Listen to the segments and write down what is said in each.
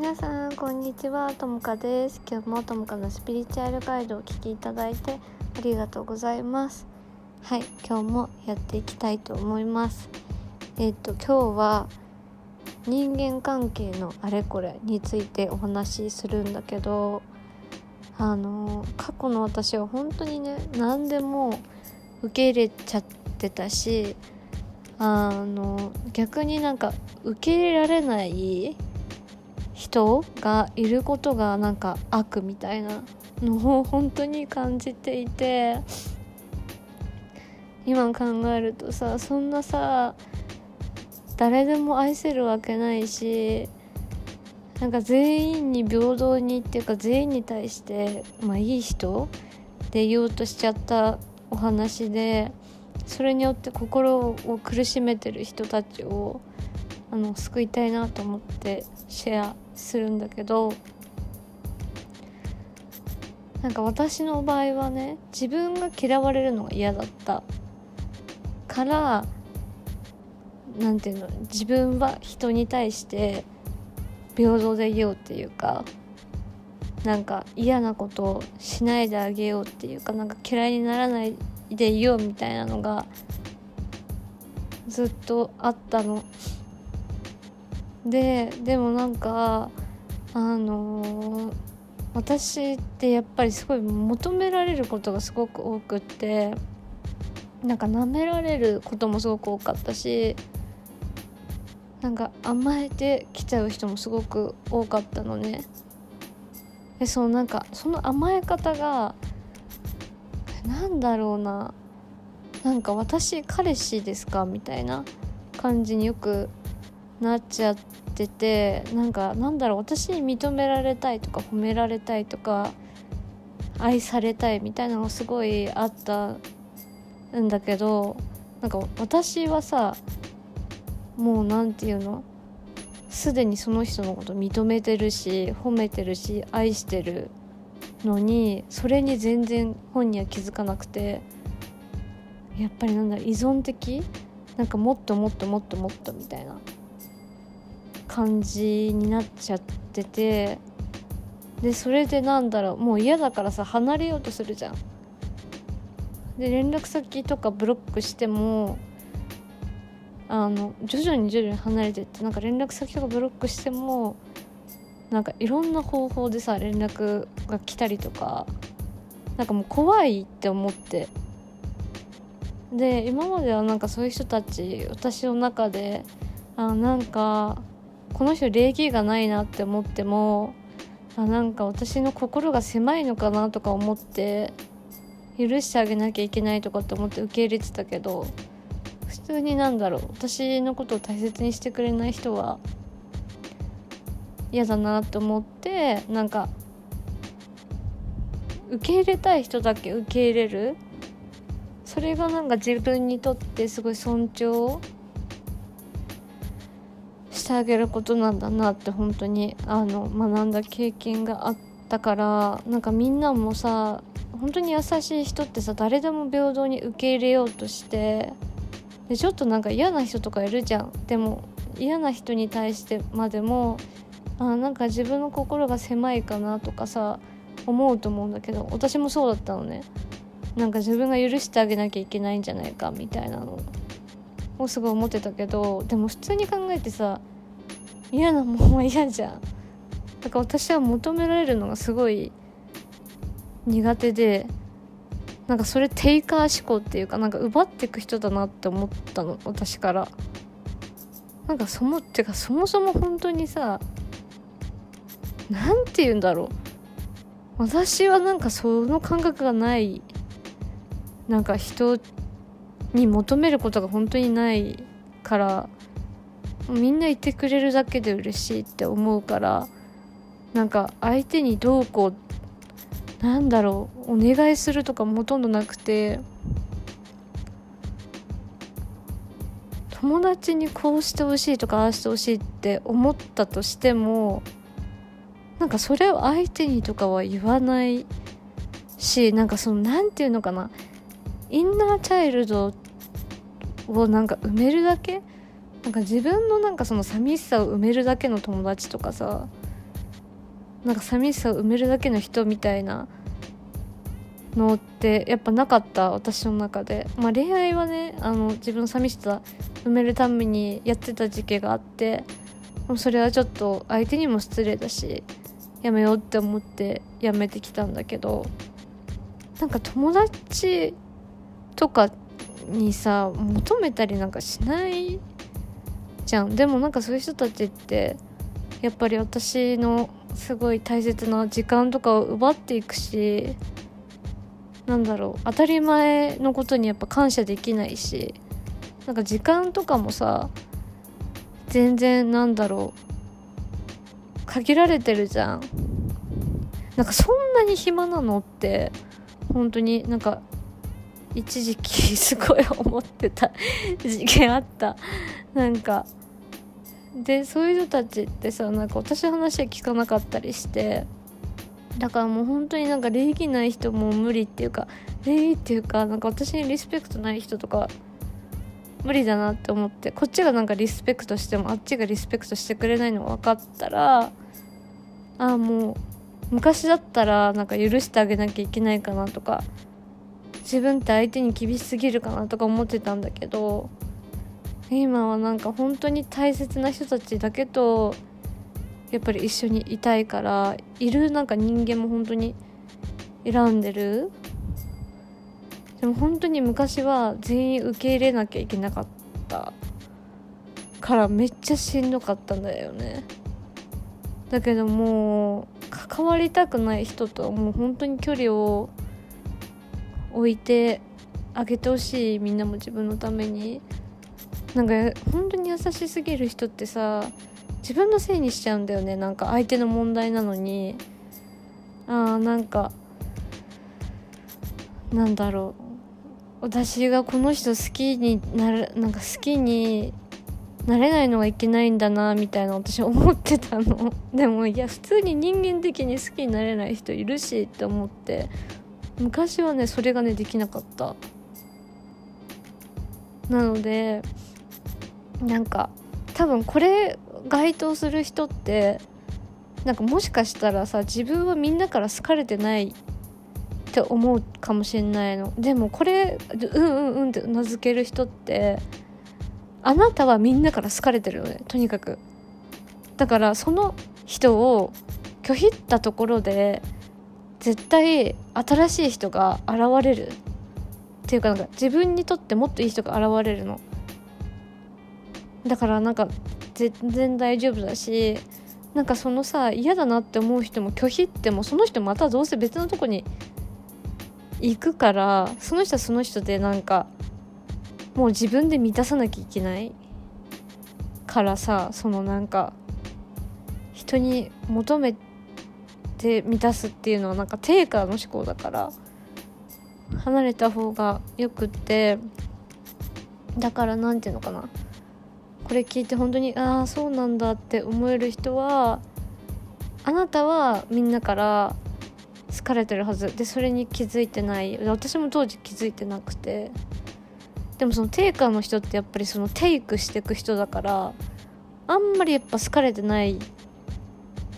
皆さんこんにちは。ともかです。今日もともかのスピリチュアルガイドをお聞きいただいてありがとうございます。はい今日もやっていきたいと思います。えっ、と今日は人間関係のあれこれについてお話しするんだけどあの過去の私は本当にね何でも受け入れちゃってたしあの逆になんか受け入れられない人がいることがなんか悪みたいなのを本当に感じていて今考えるとさそんなさ誰でも愛せるわけないしなんか全員に平等にっていうか全員に対してまあいい人で言おうとしちゃったお話でそれによって心を苦しめてる人たちをあの救いたいなと思ってシェアするんだけどなんか私の場合はね自分が嫌われるのが嫌だったからなんていうの自分は人に対して平等でいようっていうかなんか嫌なことをしないであげようっていうかなんか嫌いにならないでいようみたいなのがずっとあったの。ででもなんかあのー、私ってやっぱりすごい求められることがすごく多くってなんか舐められることもすごく多かったしなんか甘えてきちゃう人もすごく多かったのね。でそうなんかその甘え方がなんだろうな。なんか私彼氏ですか？みたいな感じによくなっちゃっててなんかなんだろう私に認められたいとか褒められたいとか愛されたいみたいなのがすごいあったんだけどなんか私はさもう何て言うのすでにその人のこと認めてるし褒めてるし愛してるのにそれに全然本人は気づかなくてやっぱりなんだ依存的？なんかもっともっともっともっとみたいな。感じになっちゃっててでそれでなんだろうもう嫌だからさ離れようとするじゃん。で連絡先とかブロックしてもあの徐々に徐々に離れてってなんか連絡先とかブロックしてもなんかいろんな方法でさ連絡が来たりとかなんかもう怖いって思ってで今まではなんかそういう人たち私の中であなんかこの人礼儀がないなって思ってもあなんか私の心が狭いのかなとか思って許してあげなきゃいけないとかって思って受け入れてたけど普通になんだろう私のことを大切にしてくれない人は嫌だなと思ってなんか受け入れたい人だけ受け入れる。それがなんか自分にとってすごい尊重してあげることなんだなって本当にあの学んだ経験があったからなんかみんなもさ本当に優しい人ってさ誰でも平等に受け入れようとしてでちょっとなんか嫌な人とかいるじゃん。でも嫌な人に対してまでもあなんか自分の心が狭いかなとかさ思うと思うんだけど私もそうだったのね。なんか自分が許してあげなきゃいけないんじゃないかみたいなのをすごい思ってたけどでも普通に考えてさ嫌なもんは嫌じゃん。だから私は求められるのがすごい苦手でなんかそれテイカー思考っていうかなんか奪っていく人だなって思ったの私から。なんかそもってかそもそも本当にさ何て言うんだろう。私はなんかその感覚がない。なんか人に求めることが本当にないからみんないてくれるだけで嬉しいって思うからなんか相手にどうこうなんだろうお願いするとかもほとんどなくて友達にこうしてほしいとかああしてほしいって思ったとしてもなんかそれを相手にとかは言わないしなんかその何て言うのかなインナーチャイルドをなんか埋めるだけなんか自分のなんかその寂しさを埋めるだけの友達とかさなんか寂しさを埋めるだけの人みたいなのってやっぱなかった私の中で、まあ、恋愛はねあの自分の寂しさ埋めるためにやってた時期があってそれはちょっと相手にも失礼だしやめようって思ってやめてきたんだけどなんか友達とかにさ求めたりなんかしないじゃん。でもなんかそういう人たちってやっぱり私のすごい大切な時間とかを奪っていくしなんだろう当たり前のことにやっぱ感謝できないしなんか時間とかもさ全然なんだろう限られてるじゃん。なんかそんなに暇なのって本当になんか一時期すごい思ってた 時期あった。なんかでそういう人たちってさなんか私の話は聞かなかったりしてだからもう本当になんか礼儀ない人も無理っていうか礼儀っていうかなんか私にリスペクトない人とか無理だなって思ってこっちがなんかリスペクトしてもあっちがリスペクトしてくれないの分かったらああもう昔だったらなんか許してあげなきゃいけないかなとか自分って相手に厳しすぎるかなとか思ってたんだけど今はなんか本当に大切な人たちだけとやっぱり一緒にいたいからいるなんか人間も本当に選んでる。でも本当に昔は全員受け入れなきゃいけなかったからめっちゃしんどかったんだよね。だけどもう関わりたくない人ともう本当に距離を置いてあげてほしいみんなも自分のために。なんか本当に優しすぎる人ってさ自分のせいにしちゃうんだよね。なんか相手の問題なのに。ああなんかなんだろう。私がこの人好きになるなんか好きになれないのがいけないんだなみたいな私思ってたの。でもいや普通に人間的に好きになれない人いるしって思って。昔はねそれがねできなかった。なのでなんか多分これ該当する人ってなんかもしかしたらさ自分はみんなから好かれてないって思うかもしれないの。でもこれうんうんうんって名付ける人ってあなたはみんなから好かれてるよねとにかく。だからその人を拒否ったところで絶対新しい人が現れる。っていうかなんか自分にとってもっといい人が現れるの。だからなんか全然大丈夫だしなんかそのさ嫌だなって思う人も拒否ってもその人またどうせ別のとこに行くからその人はその人でなんかもう自分で満たさなきゃいけないからさそのなんか人に求めて満たすっていうのはなんか定価の思考だから離れた方がよくってだから何て言うのかな。これ聞いて本当にああそうなんだって思える人はあなたはみんなから好かれてるはず。でそれに気づいてない。私も当時気づいてなくて。でもそのテイカーの人ってやっぱりそのテイクしていく人だからあんまりやっぱ好かれてない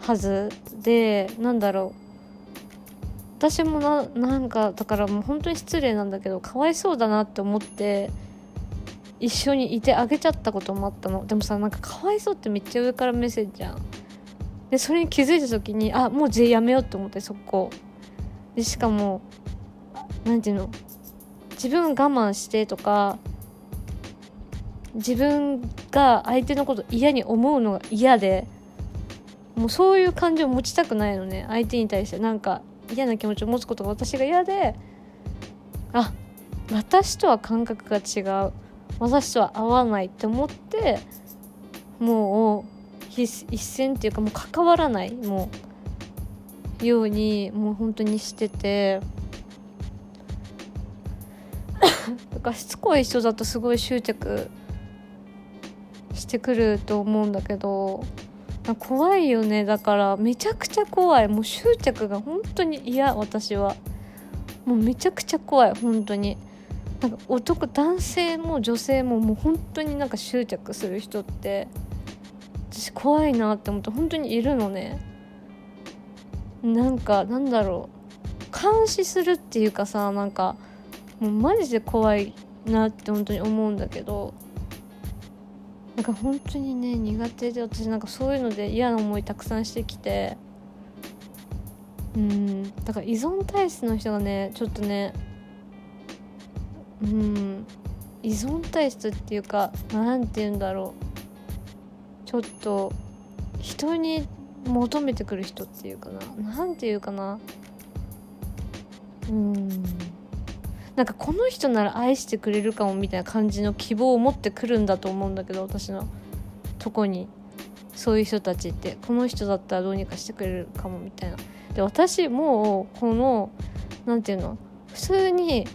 はずでなんだろう。私もななんかだからもう本当に失礼なんだけどかわいそうだなって思って一緒にいてあげちゃったこともあったの。でもさなんかかわいそうってめっちゃ上から目線じゃん。でそれに気づいた時にあもう全員やめようって思ってそこでしかも何て言うの？自分我慢してとか自分が相手のこと嫌に思うのが嫌でもうそういう感情を持ちたくないのね相手に対して。なんか嫌な気持ちを持つことが私が嫌であ私とは感覚が違う。私とは合わないって思ってもう一線っていうかもう関わらないもうようにもう本当にしてて。だからしつこい人だとすごい執着してくると思うんだけど怖いよね。だからめちゃくちゃ怖い。もう執着が本当に嫌私は。もうめちゃくちゃ怖い本当に。なんか男男性も女性ももう本当になんか執着する人って私怖いなって思って本当にいるのね。なんかなんだろう。監視するっていうかさなんかもうマジで怖いなって本当に思うんだけどなんか本当にね苦手で私なんかそういうので嫌な思いたくさんしてきてうんだから依存体質の人がねちょっとねうん。依存体質っていうか何て言うんだろう。ちょっと人に求めてくる人っていうかな。何て言うかな。うん。なんかこの人なら愛してくれるかもみたいな感じの希望を持ってくるんだと思うんだけど私のとこにそういう人たちってこの人だったらどうにかしてくれるかもみたいな。で私もうこの何て言うの。普通に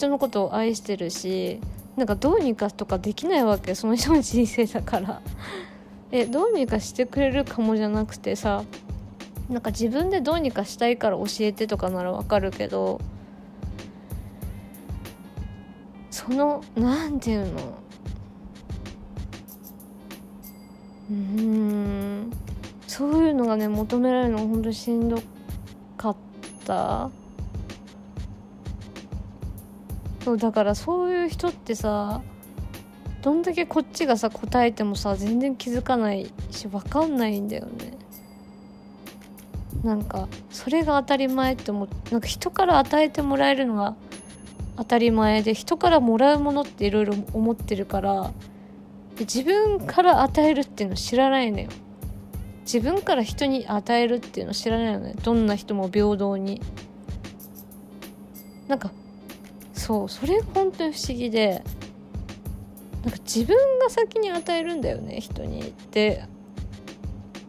人のことを愛してるしなんかどうにかとかできないわけ。その人の人生だから。えどうにかしてくれるかもじゃなくてさなんか自分でどうにかしたいから教えてとかならわかるけどその何て言うの？うん。そういうのがね求められるの本当にしんどかった。そうだからそういう人ってさどんだけこっちがさ答えてもさ全然気づかないし分かんないんだよね。なんかそれが当たり前って思ってなんか人から与えてもらえるのが当たり前で人からもらうものっていろいろ思ってるから自分から与えるっていうの知らないのよ。自分から人に与えるっていうの知らないのね。どんな人も平等に。なんかそうそれ本当に不思議でなんか自分が先に与えるんだよね人にって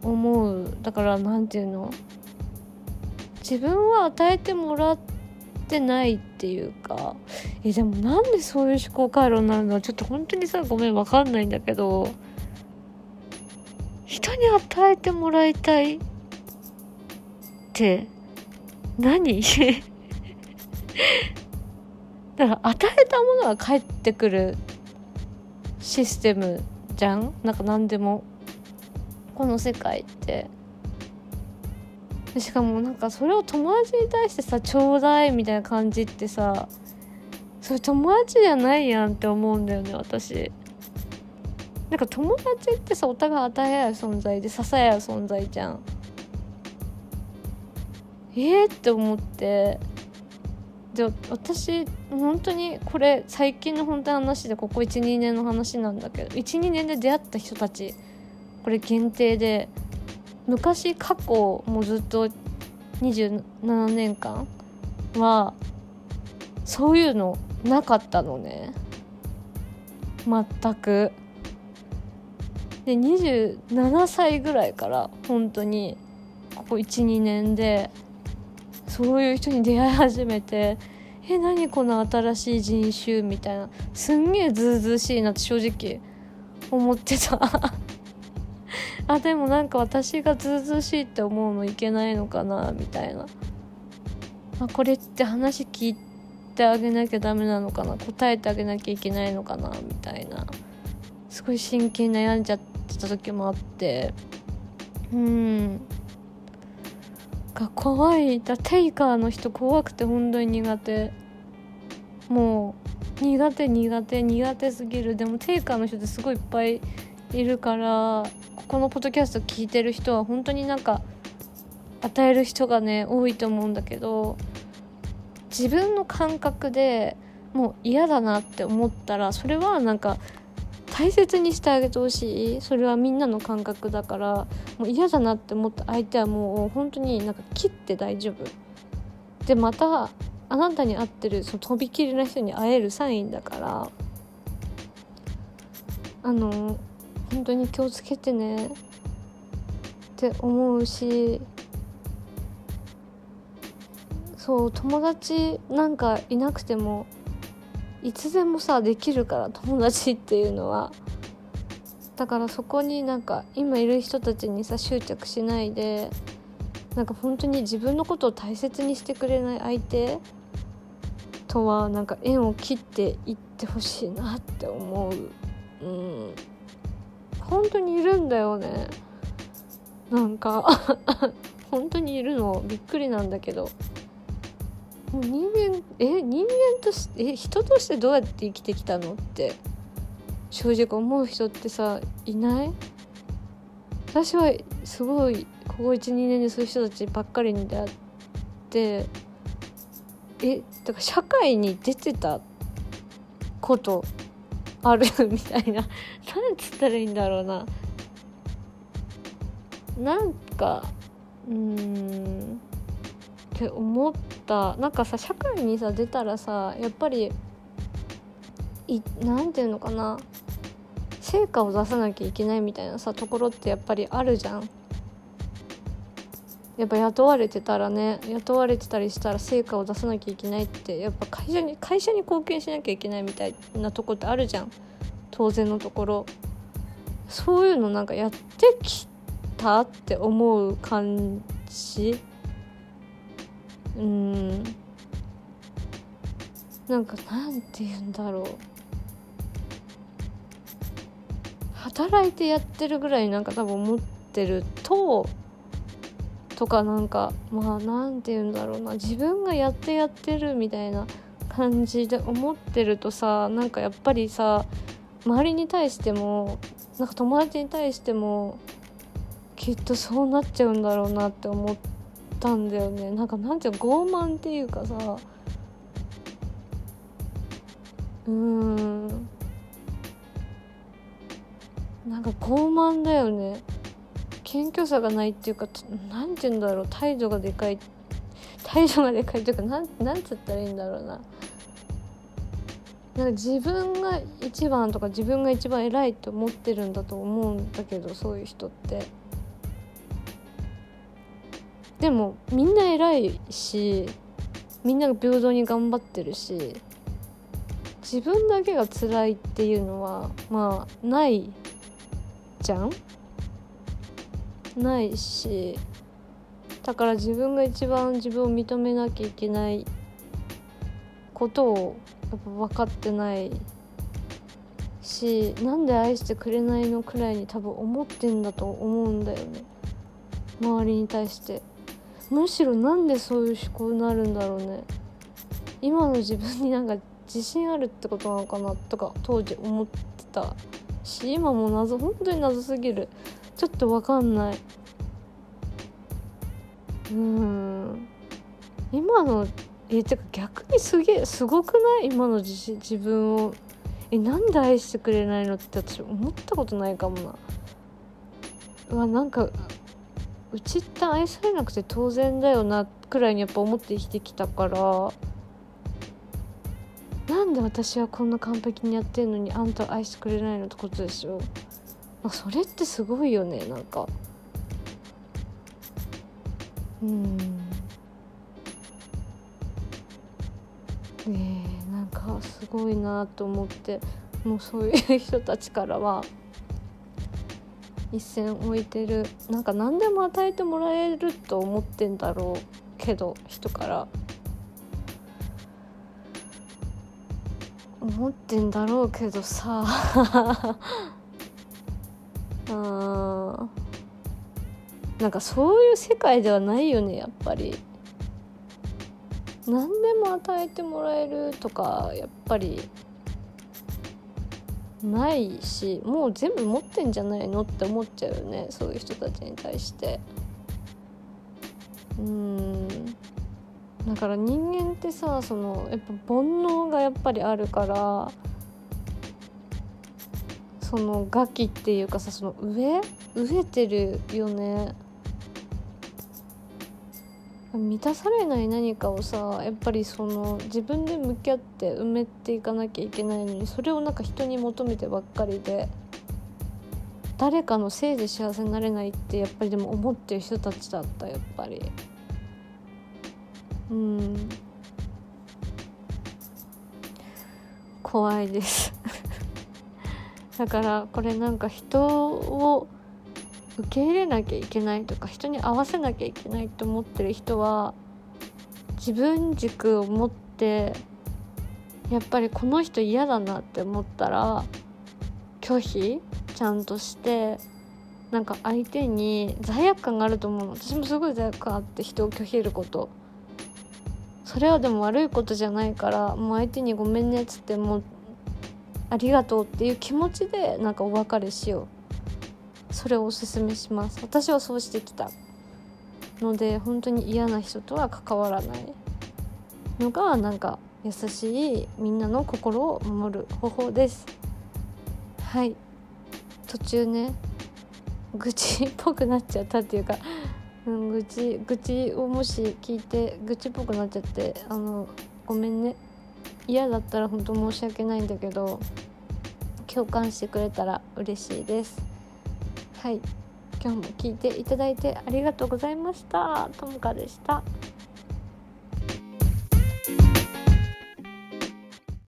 思う。だから何て言うの自分は与えてもらってないっていうかえでもなんでそういう思考回路になるの？ちょっと本当にさごめんわかんないんだけど人に与えてもらいたいって何？だから与えたものが返ってくるシステムじゃんなんか何でもこの世界って。しかもなんかそれを友達に対してさちょうだいみたいな感じってさそれ友達じゃないやんって思うんだよね私なんか友達ってさお互い与え合う存在で支え合う存在じゃん。えー、って思って。で私本当にこれ最近の本当の話でここ12年の話なんだけど12年で出会った人たちこれ限定で昔過去もずっと27年間はそういうのなかったのね。全く。で27歳ぐらいから本当にここ12年でそういう人に出会い始めてえ何この新しい人種みたいな。すんげえずうずうしいなって正直思ってた。あでもなんか私がずうずうしいって思うのいけないのかなみたいな。あこれって話聞いてあげなきゃダメなのかな。答えてあげなきゃいけないのかなみたいな。すごい真剣に悩んじゃってた時もあって。うん。が怖い。だテイカーの人怖くて本当に苦手。もう苦手苦手苦手すぎる。でもテイカーの人ってすごいいっぱいいるからここのポッドキャスト聞いてる人は本当になんか与える人がね多いと思うんだけど自分の感覚でもう嫌だなって思ったらそれはなんか大切にしてあげてほしい。それはみんなの感覚だからもう嫌だなって思った相手はもう本当になんか切って大丈夫。でまたあなたに合ってるそのとびきりな人に会えるサインだからあの本当に気をつけてね。って思うしそう友達なんかいなくてもいつでもさできるから友達っていうのは。だからそこになんか今いる人たちにさ執着しないでなんか本当に自分のことを大切にしてくれない相手とはなんか縁を切っていってほしいなって思う。うん。本当にいるんだよね。なんか 本当にいるのびっくりなんだけど。人間え人間としてえ人としてどうやって生きてきたのって正直思う人ってさいない？私はすごいここ12年でそういう人たちばっかりに出会ってえだから社会に出てたことあるみたいな。何つったらいいんだろうな。なんかうん。って思った。なんかさ社会にさ出たらさやっぱりいなんていうのかな。成果を出さなきゃいけないみたいなさところってやっぱりあるじゃん。やっぱ雇われてたらね雇われてたりしたら成果を出さなきゃいけないってやっぱ会社に会社に貢献しなきゃいけないみたいなとこってあるじゃん。当然のところ。そういうのなんかやってきたって思う感じ。うん。なんかなんて言うんだろう。働いてやってるぐらいなんか多分思ってるととかなんかまあなんて言うんだろうな。自分がやってやってるみたいな感じで思ってるとさなんかやっぱりさ周りに対してもなんか友達に対してもきっとそうなっちゃうんだろうなって思ってたんだよね。なんかなんていう傲慢っていうかさ。うん。なんか傲慢だよね。謙虚さがないっていうかなんて言うんだろう。態度がでかい。態度がでかいというかなんなんつったらいいんだろうな。なんか自分が一番とか自分が一番偉いって思ってるんだと思うんだけどそういう人って。でもみんな偉いしみんなが平等に頑張ってるし自分だけが辛いっていうのはまあないじゃん？ないしだから自分が一番自分を認めなきゃいけないことをやっぱ分かってないしなんで愛してくれないのくらいに多分思ってんだと思うんだよね。周りに対して。むしろなんでそういう思考になるんだろうね。今の自分になんか自信あるってことなのかなとか当時思ってたし今も謎本当に謎すぎる。ちょっと分かんない。うん。今のえてか逆にすげえすごくない？今の自自分を。えなんで愛してくれないのって私思ったことないかもな。うわなんかうちって愛されなくて当然だよなくらいにやっぱ思って生きてきたから。なんで私はこんな完璧にやってんのにあんた愛してくれないのってことでしょあそれってすごいよねなんか。うん。ねえなんかすごいなと思って。もうそういう人たちからは。一線置いてる。なんか何でも与えてもらえると思ってんだろうけど人から思ってんだろうけどさ。うんなんかそういう世界ではないよねやっぱり。何でも与えてもらえるとかやっぱり。ないしもう全部持ってんじゃないのって思っちゃうよねそういう人たちに対して。うん。だから人間ってさそのやっぱ煩悩がやっぱりあるからそのガキっていうかさその上？飢えてるよね。満たされない何かをさやっぱりその自分で向き合って埋めていかなきゃいけないのにそれをなんか人に求めてばっかりで誰かのせいで幸せになれないってやっぱりでも思ってる人たちだったやっぱり。うん。怖いです。だからこれなんか人を受け入れなきゃいけないとか人に合わせなきゃいけないと思ってる人は自分軸を持ってやっぱりこの人嫌だなって思ったら拒否ちゃんとしてなんか相手に罪悪感があると思うの。私もすごい罪悪感あって人を拒否ること。それはでも悪いことじゃないからもう相手に「ごめんね」っつってもう「ありがとう」っていう気持ちでなんかお別れしよう。それをおすすめします。私はそうしてきたので本当に嫌な人とは関わらないのがなんか優しいみんなの心を守る方法です。はい。途中ね愚痴っぽくなっちゃったっていうかうん、愚痴愚痴をもし聞いて愚痴っぽくなっちゃってあのごめんね。嫌だったら本当申し訳ないんだけど共感してくれたら嬉しいです。はい。今日も聞いていただいてありがとうございました。ともかでした。